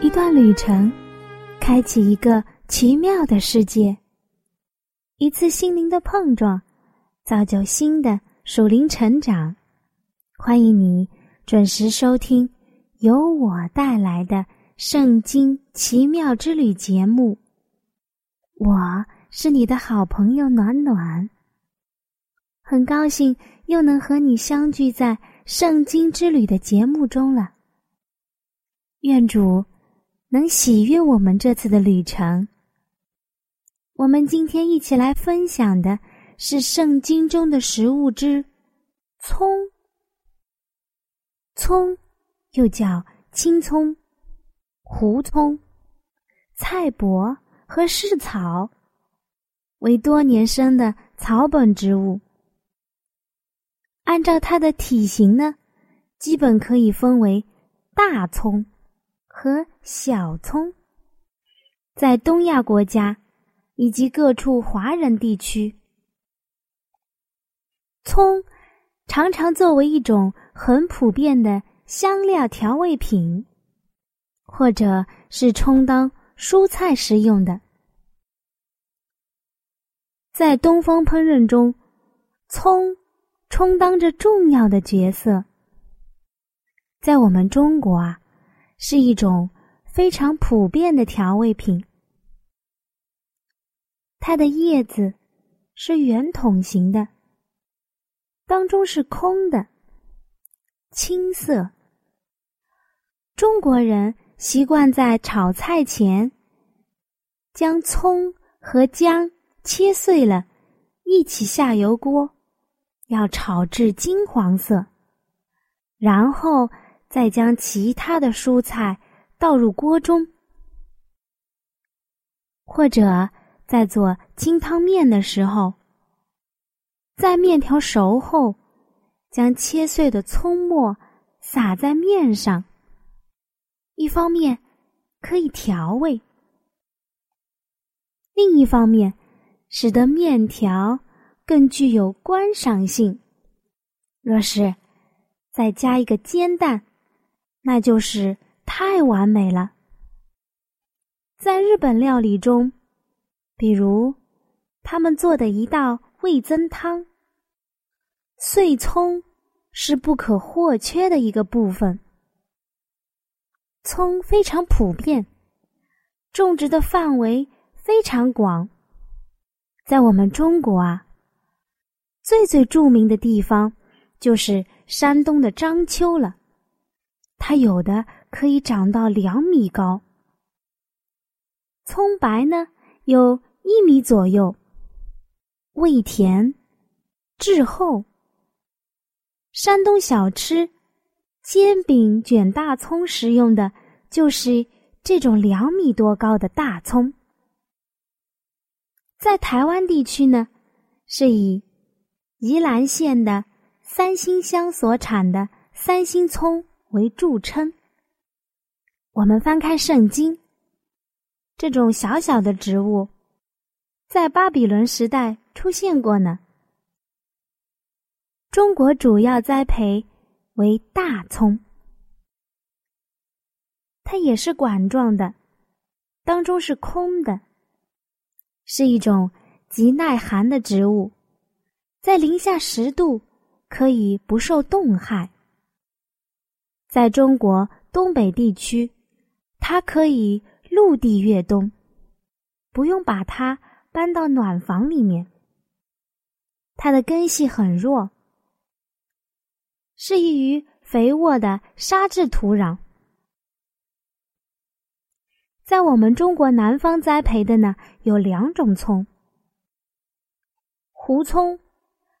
一段旅程，开启一个奇妙的世界；一次心灵的碰撞，造就新的属灵成长。欢迎你准时收听由我带来的《圣经奇妙之旅》节目。我是你的好朋友暖暖，很高兴又能和你相聚在《圣经之旅》的节目中了。愿主。能喜悦我们这次的旅程。我们今天一起来分享的是圣经中的食物之葱。葱又叫青葱、胡葱、菜柏和柿草，为多年生的草本植物。按照它的体型呢，基本可以分为大葱。和小葱，在东亚国家以及各处华人地区，葱常常作为一种很普遍的香料调味品，或者是充当蔬菜食用的。在东方烹饪中，葱充当着重要的角色。在我们中国啊。是一种非常普遍的调味品。它的叶子是圆筒形的，当中是空的，青色。中国人习惯在炒菜前将葱和姜切碎了，一起下油锅，要炒至金黄色，然后。再将其他的蔬菜倒入锅中，或者在做清汤面的时候，在面条熟后，将切碎的葱末撒在面上。一方面可以调味，另一方面使得面条更具有观赏性。若是再加一个煎蛋。那就是太完美了。在日本料理中，比如他们做的一道味增汤，碎葱是不可或缺的一个部分。葱非常普遍，种植的范围非常广。在我们中国啊，最最著名的地方就是山东的章丘了。它有的可以长到两米高，葱白呢有一米左右，味甜，质厚。山东小吃煎饼卷大葱食用的就是这种两米多高的大葱。在台湾地区呢，是以宜兰县的三星乡所产的三星葱。为著称。我们翻开圣经，这种小小的植物，在巴比伦时代出现过呢。中国主要栽培为大葱，它也是管状的，当中是空的，是一种极耐寒的植物，在零下十度可以不受冻害。在中国东北地区，它可以陆地越冬，不用把它搬到暖房里面。它的根系很弱，适宜于肥沃的沙质土壤。在我们中国南方栽培的呢，有两种葱：胡葱，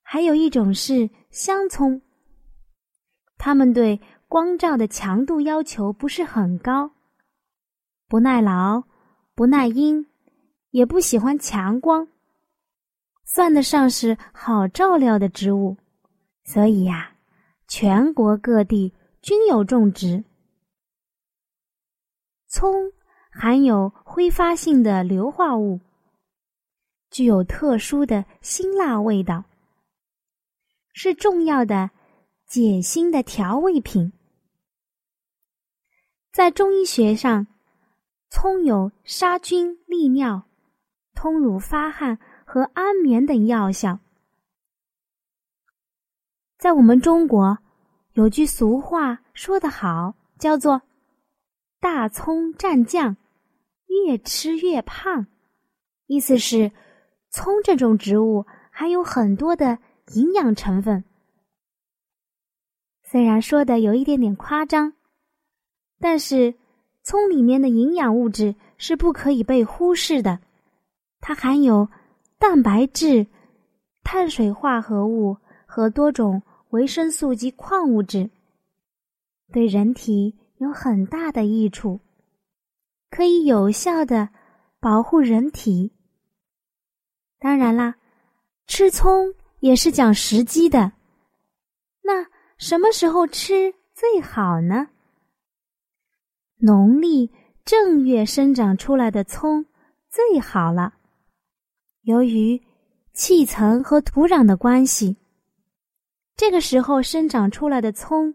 还有一种是香葱。它们对光照的强度要求不是很高，不耐劳，不耐阴，也不喜欢强光，算得上是好照料的植物。所以呀，全国各地均有种植。葱含有挥发性的硫化物，具有特殊的辛辣味道，是重要的解辛的调味品。在中医学上，葱有杀菌、利尿、通乳、发汗和安眠等药效。在我们中国，有句俗话说得好，叫做“大葱蘸酱，越吃越胖”，意思是葱这种植物含有很多的营养成分。虽然说的有一点点夸张，但是葱里面的营养物质是不可以被忽视的，它含有蛋白质、碳水化合物和多种。维生素及矿物质对人体有很大的益处，可以有效的保护人体。当然啦，吃葱也是讲时机的。那什么时候吃最好呢？农历正月生长出来的葱最好了。由于气层和土壤的关系。这个时候生长出来的葱，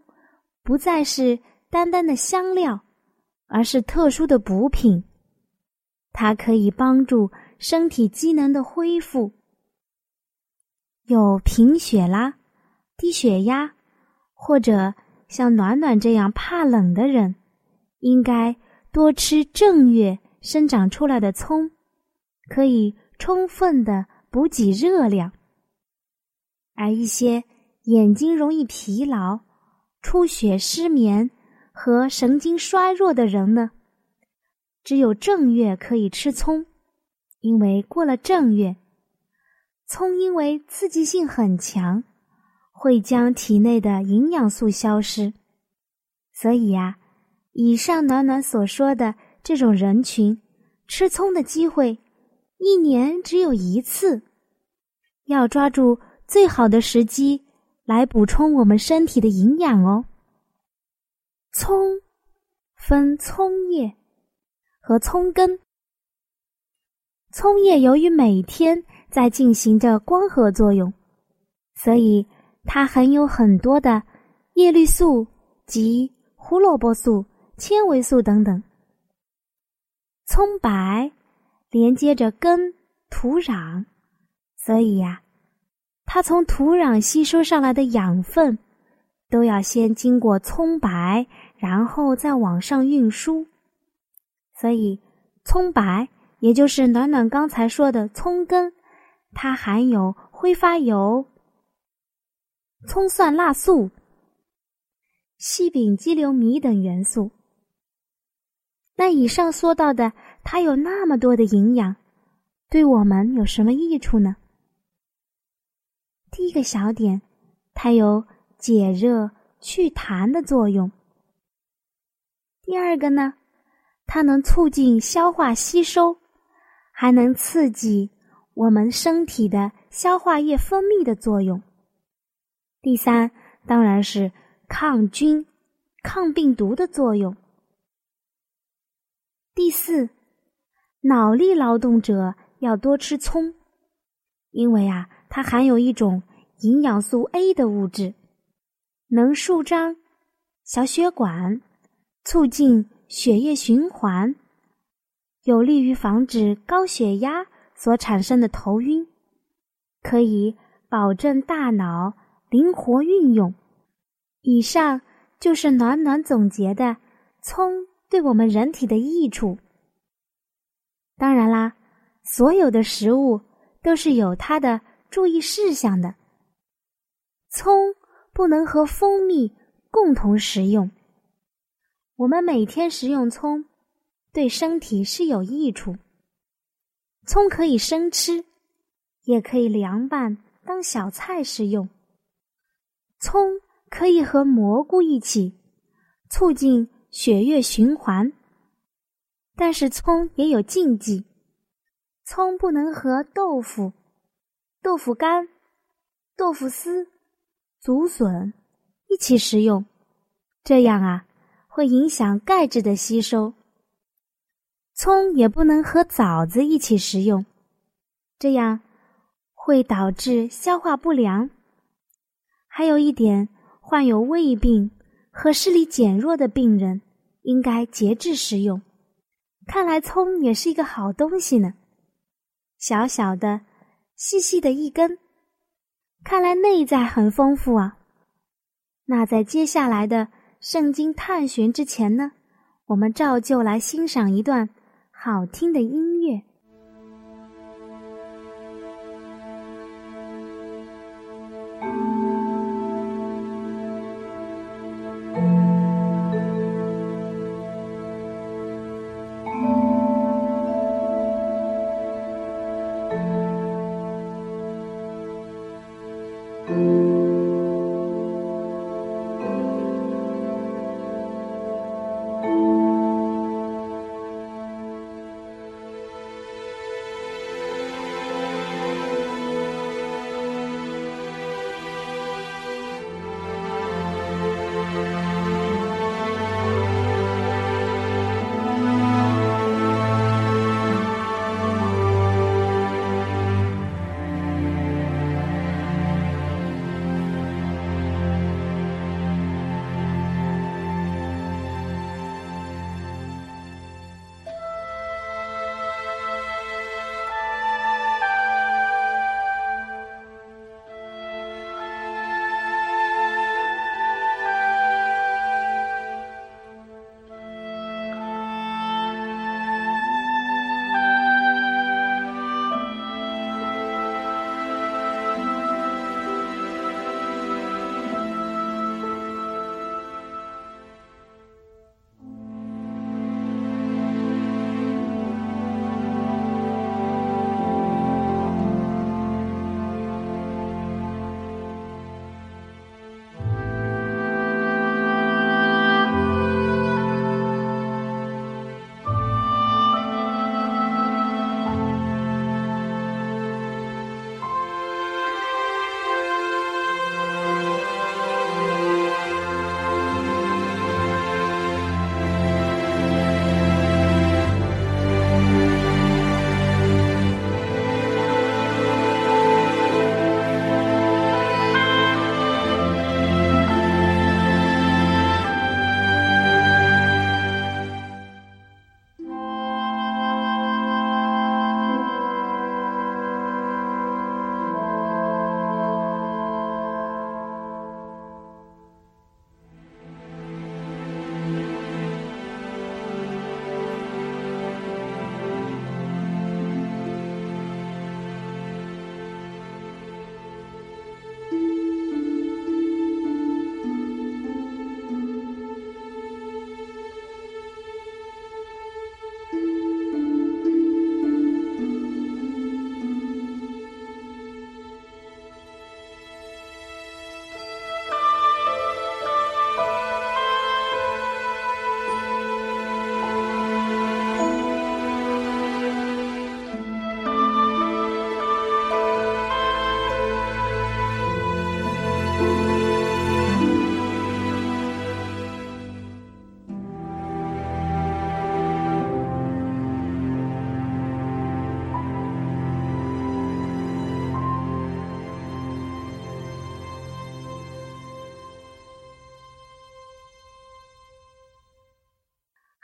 不再是单单的香料，而是特殊的补品。它可以帮助身体机能的恢复。有贫血啦、低血压，或者像暖暖这样怕冷的人，应该多吃正月生长出来的葱，可以充分的补给热量。而一些。眼睛容易疲劳、出血、失眠和神经衰弱的人呢，只有正月可以吃葱，因为过了正月，葱因为刺激性很强，会将体内的营养素消失，所以呀，以上暖暖所说的这种人群，吃葱的机会一年只有一次，要抓住最好的时机。来补充我们身体的营养哦。葱分葱叶和葱根。葱叶由于每天在进行着光合作用，所以它含有很多的叶绿素及胡萝卜素、纤维素等等。葱白连接着根、土壤，所以呀。它从土壤吸收上来的养分，都要先经过葱白，然后再往上运输。所以，葱白也就是暖暖刚才说的葱根，它含有挥发油、葱蒜辣素、细丙基硫醚等元素。那以上说到的，它有那么多的营养，对我们有什么益处呢？第一个小点，它有解热祛痰的作用。第二个呢，它能促进消化吸收，还能刺激我们身体的消化液分泌的作用。第三，当然是抗菌、抗病毒的作用。第四，脑力劳动者要多吃葱，因为啊。它含有一种营养素 A 的物质，能舒张小血管，促进血液循环，有利于防止高血压所产生的头晕，可以保证大脑灵活运用。以上就是暖暖总结的葱对我们人体的益处。当然啦，所有的食物都是有它的。注意事项的，葱不能和蜂蜜共同食用。我们每天食用葱，对身体是有益处。葱可以生吃，也可以凉拌当小菜食用。葱可以和蘑菇一起，促进血液循环。但是葱也有禁忌，葱不能和豆腐、豆腐干、豆腐丝、竹笋一起食用，这样啊会影响钙质的吸收。葱也不能和枣子一起食用，这样会导致消化不良。还有一点，患有胃病和视力减弱的病人应该节制食用。看来葱也是一个好东西呢，小小的、细细的一根，看来内在很丰富啊。那在接下来的圣经探寻之前呢，我们照旧来欣赏一段好听的音乐。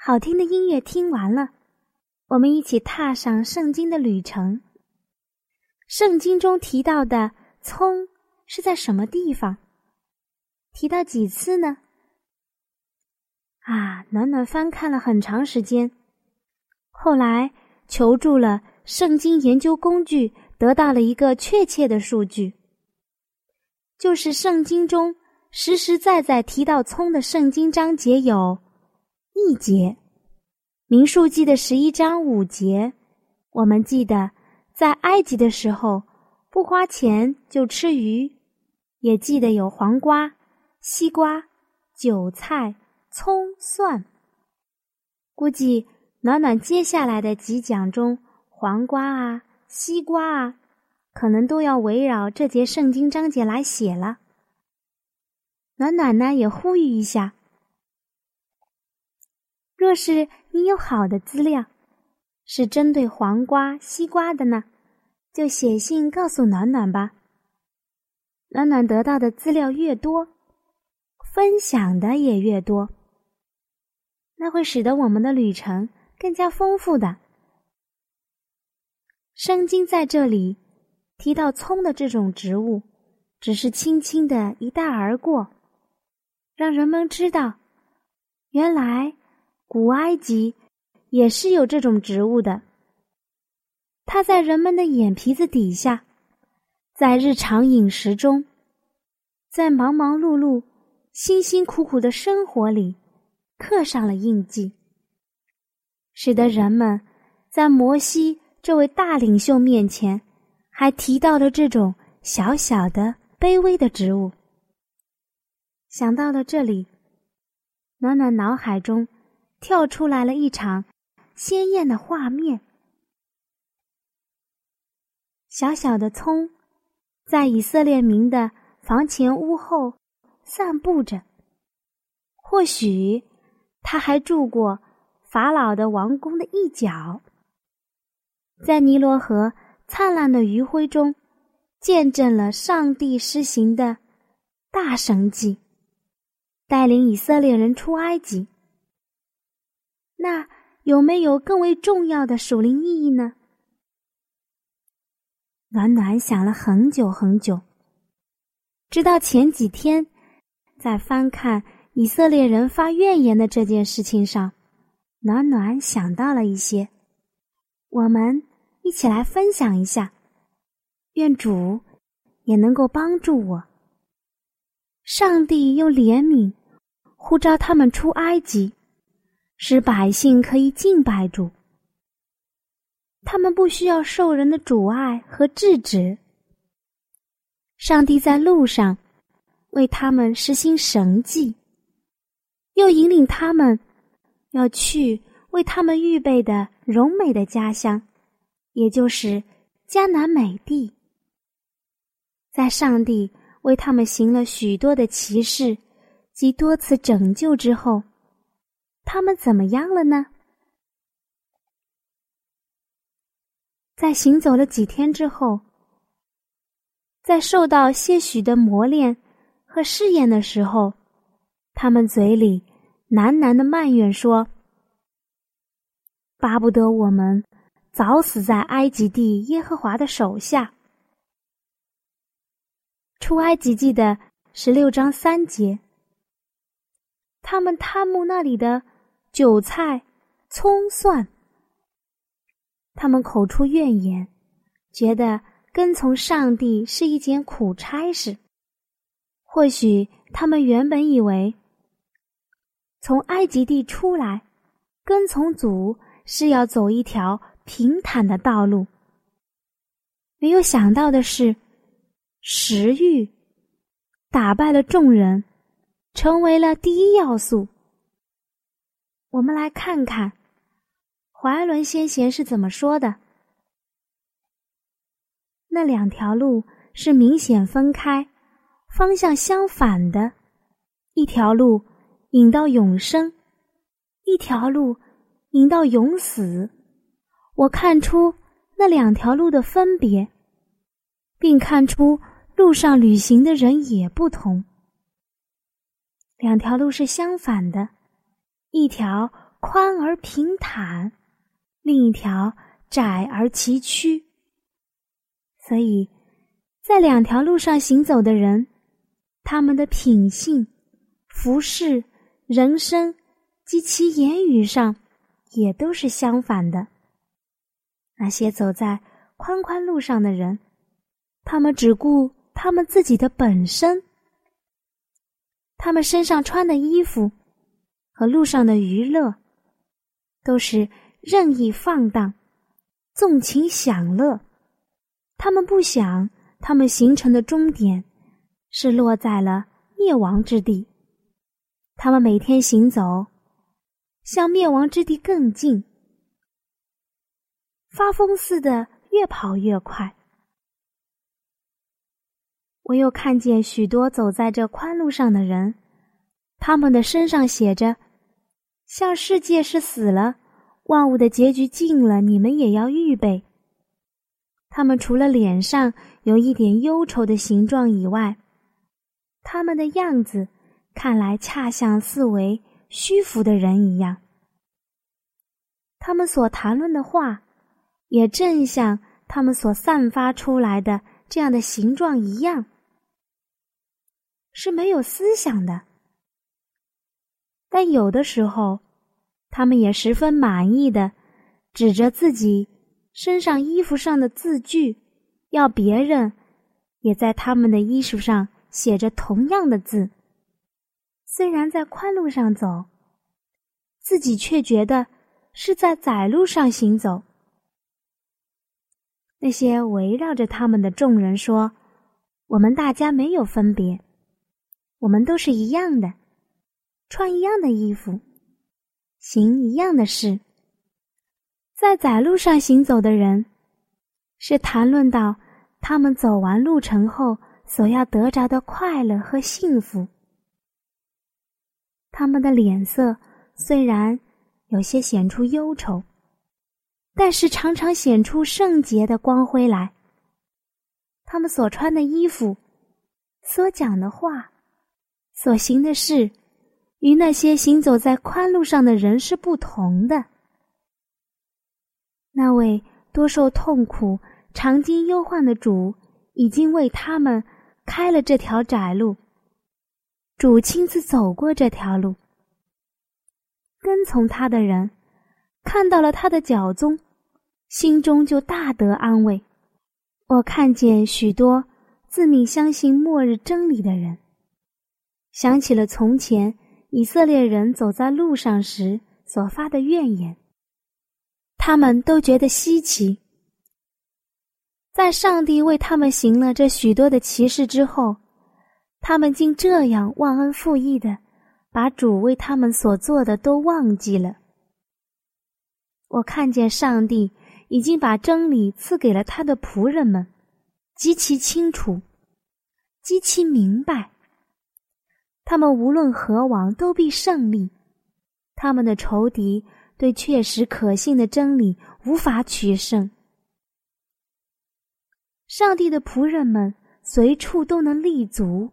好听的音乐听完了，我们一起踏上圣经的旅程。圣经中提到的葱是在什么地方？提到几次呢？啊，暖暖翻看了很长时间，后来求助了圣经研究工具，得到了一个确切的数据，就是圣经中实实在在提到葱的圣经章节有。一节，民数记的十一章五节，我们记得在埃及的时候不花钱就吃鱼，也记得有黄瓜、西瓜、韭菜、葱、蒜。估计暖暖接下来的几讲中，黄瓜啊、西瓜啊，可能都要围绕这节圣经章节来写了。暖暖呢也呼吁一下，若是你有好的资料，是针对黄瓜、西瓜的呢，就写信告诉暖暖吧。暖暖得到的资料越多，分享的也越多，那会使得我们的旅程更加丰富的。圣经在这里提到葱的这种植物，只是轻轻的一带而过。让人们知道，原来古埃及也是有这种植物的。它在人们的眼皮子底下，在日常饮食中，在忙忙碌碌、辛辛苦苦的生活里，刻上了印记，使得人们在摩西这位大领袖面前，还提到了这种小小的、卑微的植物。想到了这里，暖暖脑海中跳出来了一场鲜艳的画面：小小的葱在以色列民的房前屋后散步着。或许他还住过法老的王宫的一角，在尼罗河灿烂的余晖中，见证了上帝施行的大神迹。带领以色列人出埃及，那有没有更为重要的属灵意义呢？暖暖想了很久很久，直到前几天，在翻看以色列人发怨言的这件事情上，暖暖想到了一些，我们一起来分享一下，愿主也能够帮助我。上帝用怜悯。呼召他们出埃及，使百姓可以敬拜主。他们不需要受人的阻碍和制止。上帝在路上为他们实行神迹，又引领他们要去为他们预备的荣美的家乡，也就是迦南美地。在上帝为他们行了许多的奇事。及多次拯救之后，他们怎么样了呢？在行走了几天之后，在受到些许的磨练和试验的时候，他们嘴里喃喃的埋怨说：“巴不得我们早死在埃及地耶和华的手下。”出埃及记的十六章三节。他们贪慕那里的韭菜、葱蒜，他们口出怨言，觉得跟从上帝是一件苦差事。或许他们原本以为，从埃及地出来，跟从主是要走一条平坦的道路。没有想到的是，食欲打败了众人。成为了第一要素。我们来看看怀伦先贤是怎么说的。那两条路是明显分开、方向相反的，一条路引到永生，一条路引到永死。我看出那两条路的分别，并看出路上旅行的人也不同。两条路是相反的，一条宽而平坦，另一条窄而崎岖。所以，在两条路上行走的人，他们的品性、服饰、人生及其言语上，也都是相反的。那些走在宽宽路上的人，他们只顾他们自己的本身。他们身上穿的衣服和路上的娱乐，都是任意放荡、纵情享乐。他们不想，他们形成的终点是落在了灭亡之地。他们每天行走，向灭亡之地更近，发疯似的越跑越快。我又看见许多走在这宽路上的人，他们的身上写着：“像世界是死了，万物的结局尽了，你们也要预备。”他们除了脸上有一点忧愁的形状以外，他们的样子看来恰像四维虚浮的人一样。他们所谈论的话，也正像他们所散发出来的这样的形状一样。是没有思想的，但有的时候，他们也十分满意的指着自己身上衣服上的字句，要别人也在他们的衣服上写着同样的字。虽然在宽路上走，自己却觉得是在窄路上行走。那些围绕着他们的众人说：“我们大家没有分别。”我们都是一样的，穿一样的衣服，行一样的事。在窄路上行走的人，是谈论到他们走完路程后所要得着的快乐和幸福。他们的脸色虽然有些显出忧愁，但是常常显出圣洁的光辉来。他们所穿的衣服，所讲的话。所行的事，与那些行走在宽路上的人是不同的。那位多受痛苦、常经忧患的主，已经为他们开了这条窄路。主亲自走过这条路，跟从他的人看到了他的脚踪，心中就大得安慰。我看见许多自命相信末日真理的人。想起了从前以色列人走在路上时所发的怨言，他们都觉得稀奇。在上帝为他们行了这许多的奇事之后，他们竟这样忘恩负义的，把主为他们所做的都忘记了。我看见上帝已经把真理赐给了他的仆人们，极其清楚，极其明白。他们无论何往都必胜利，他们的仇敌对确实可信的真理无法取胜。上帝的仆人们随处都能立足，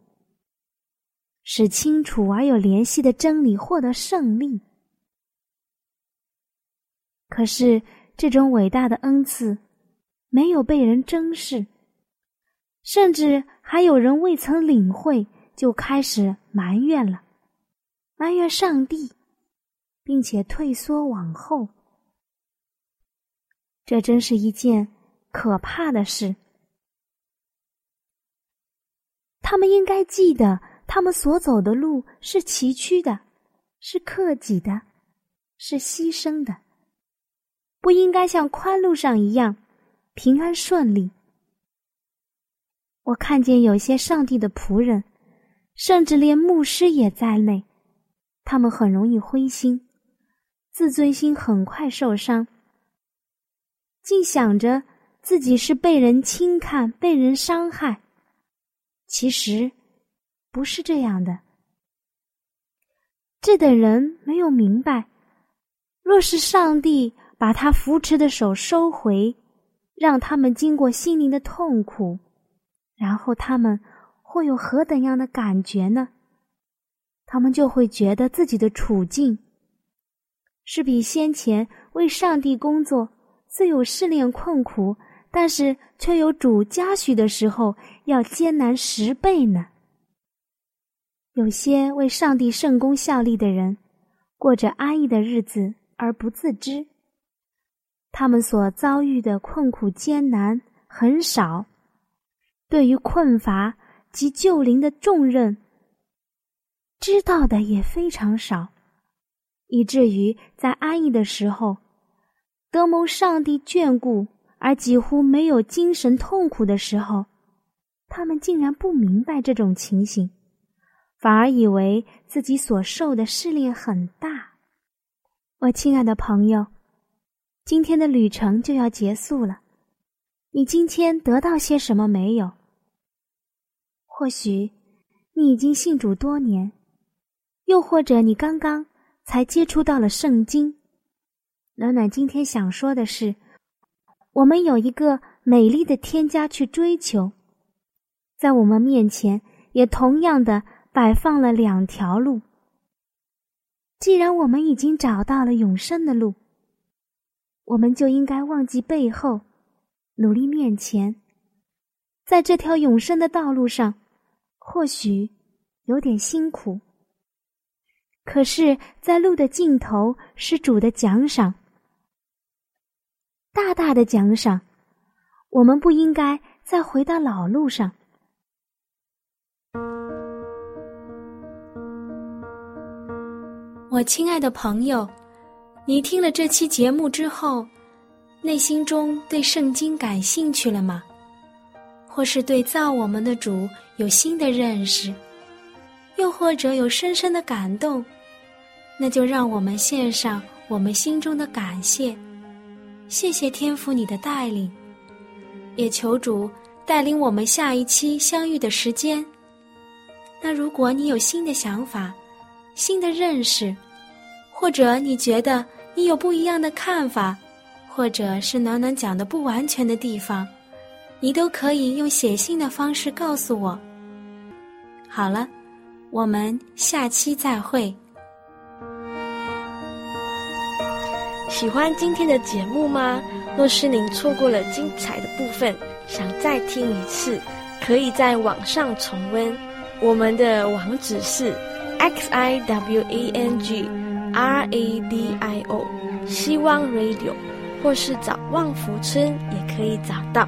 使清楚而有联系的真理获得胜利。可是这种伟大的恩赐没有被人珍视，甚至还有人未曾领会。就开始埋怨了，埋怨上帝，并且退缩往后。这真是一件可怕的事。他们应该记得，他们所走的路是崎岖的，是克己的，是牺牲的，不应该像宽路上一样平安顺利。我看见有些上帝的仆人。甚至连牧师也在内，他们很容易灰心，自尊心很快受伤，竟想着自己是被人轻看、被人伤害。其实不是这样的。这等人没有明白，若是上帝把他扶持的手收回，让他们经过心灵的痛苦，然后他们。会有何等样的感觉呢？他们就会觉得自己的处境是比先前为上帝工作虽有试炼困苦，但是却有主嘉许的时候要艰难十倍呢。有些为上帝圣功效力的人，过着安逸的日子而不自知，他们所遭遇的困苦艰难很少，对于困乏。及救灵的重任，知道的也非常少，以至于在安逸的时候，得蒙上帝眷顾而几乎没有精神痛苦的时候，他们竟然不明白这种情形，反而以为自己所受的试炼很大。我亲爱的朋友，今天的旅程就要结束了，你今天得到些什么没有？或许你已经信主多年，又或者你刚刚才接触到了圣经。暖暖今天想说的是，我们有一个美丽的天家去追求，在我们面前也同样的摆放了两条路。既然我们已经找到了永生的路。我们就应该忘记背后，努力面前。在这条永生的道路上，或许有点辛苦，可是，在路的尽头是主的奖赏，大大的奖赏。我们不应该再回到老路上。我亲爱的朋友。你听了这期节目之后，内心中对圣经感兴趣了吗？或是对造我们的主有新的认识，又或者有深深的感动？那就让我们献上我们心中的感谢，谢谢天父你的带领，也求主带领我们下一期相遇的时间。那如果你有新的想法、新的认识，或者你觉得，你有不一样的看法，或者是暖暖讲的不完全的地方，你都可以用写信的方式告诉我。好了，我们下期再会。喜欢今天的节目吗？若是您错过了精彩的部分，想再听一次，可以在网上重温。我们的网址是 x i w a n g。R A D I O，希望 Radio，或是找旺福村也可以找到。